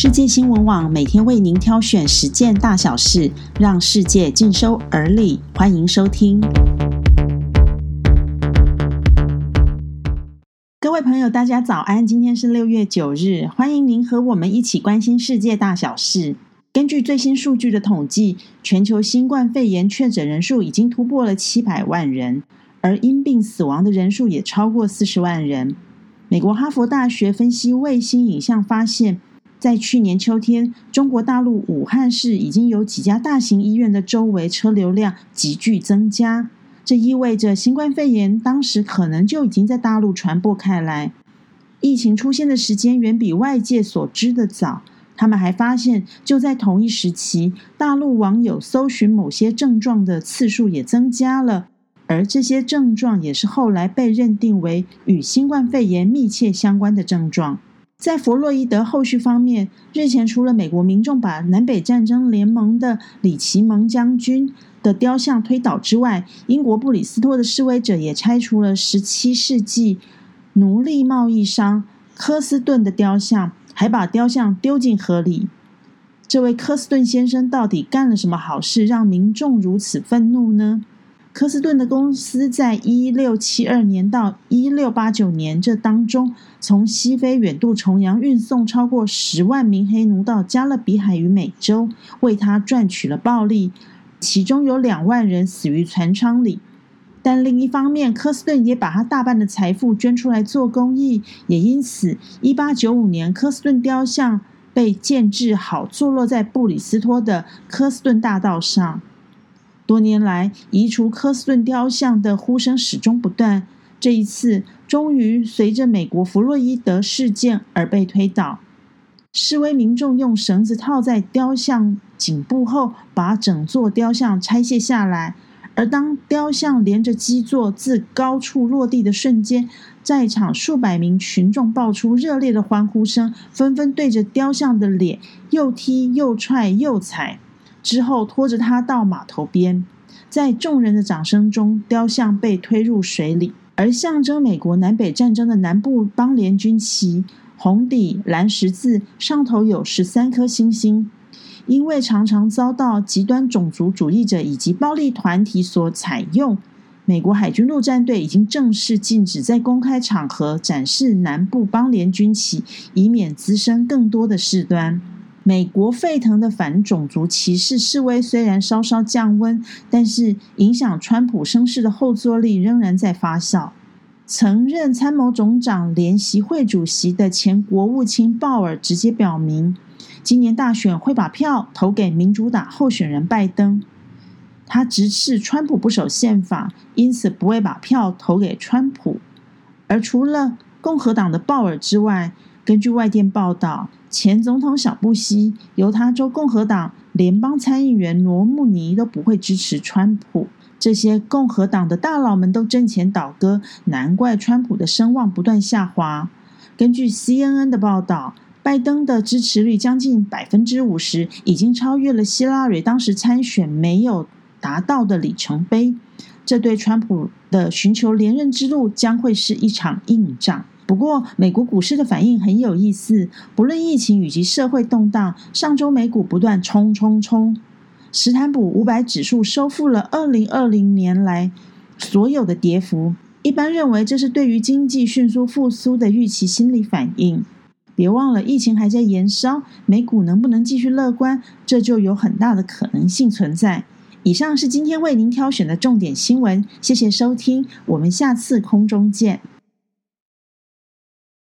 世界新闻网每天为您挑选十件大小事，让世界尽收耳里。欢迎收听。各位朋友，大家早安！今天是六月九日，欢迎您和我们一起关心世界大小事。根据最新数据的统计，全球新冠肺炎确诊人数已经突破了七百万人，而因病死亡的人数也超过四十万人。美国哈佛大学分析卫星影像发现。在去年秋天，中国大陆武汉市已经有几家大型医院的周围车流量急剧增加，这意味着新冠肺炎当时可能就已经在大陆传播开来。疫情出现的时间远比外界所知的早。他们还发现，就在同一时期，大陆网友搜寻某些症状的次数也增加了，而这些症状也是后来被认定为与新冠肺炎密切相关的症状。在弗洛伊德后续方面，日前除了美国民众把南北战争联盟的李奇蒙将军的雕像推倒之外，英国布里斯托的示威者也拆除了17世纪奴隶贸易商科斯顿的雕像，还把雕像丢进河里。这位科斯顿先生到底干了什么好事，让民众如此愤怒呢？科斯顿的公司在一六七二年到一六八九年这当中，从西非远渡重洋，运送超过十万名黑奴到加勒比海与美洲，为他赚取了暴利。其中有两万人死于船舱里。但另一方面，科斯顿也把他大半的财富捐出来做公益，也因此，一八九五年，科斯顿雕像被建制好，坐落在布里斯托的科斯顿大道上。多年来，移除科斯顿雕像的呼声始终不断。这一次，终于随着美国弗洛伊德事件而被推倒。示威民众用绳子套在雕像颈部后，把整座雕像拆卸下来。而当雕像连着基座自高处落地的瞬间，在场数百名群众爆出热烈的欢呼声，纷纷对着雕像的脸又踢又踹又踩。之后拖着他到码头边，在众人的掌声中，雕像被推入水里。而象征美国南北战争的南部邦联军旗，红底蓝十字，上头有十三颗星星。因为常常遭到极端种族主义者以及暴力团体所采用，美国海军陆战队已经正式禁止在公开场合展示南部邦联军旗，以免滋生更多的事端。美国沸腾的反种族歧视示威虽然稍稍降温，但是影响川普声势的后坐力仍然在发酵。曾任参谋总长联席会主席的前国务卿鲍尔直接表明，今年大选会把票投给民主党候选人拜登。他直斥川普不守宪法，因此不会把票投给川普。而除了共和党的鲍尔之外，根据外电报道。前总统小布希、犹他州共和党联邦参议员罗姆尼都不会支持川普。这些共和党的大佬们都挣钱倒戈，难怪川普的声望不断下滑。根据 CNN 的报道，拜登的支持率将近百分之五十，已经超越了希拉蕊当时参选没有达到的里程碑。这对川普的寻求连任之路将会是一场硬仗。不过，美国股市的反应很有意思。不论疫情以及社会动荡，上周美股不断冲冲冲，斯坦普五百指数收复了二零二零年来所有的跌幅。一般认为，这是对于经济迅速复苏的预期心理反应。别忘了，疫情还在延烧，美股能不能继续乐观，这就有很大的可能性存在。以上是今天为您挑选的重点新闻，谢谢收听，我们下次空中见。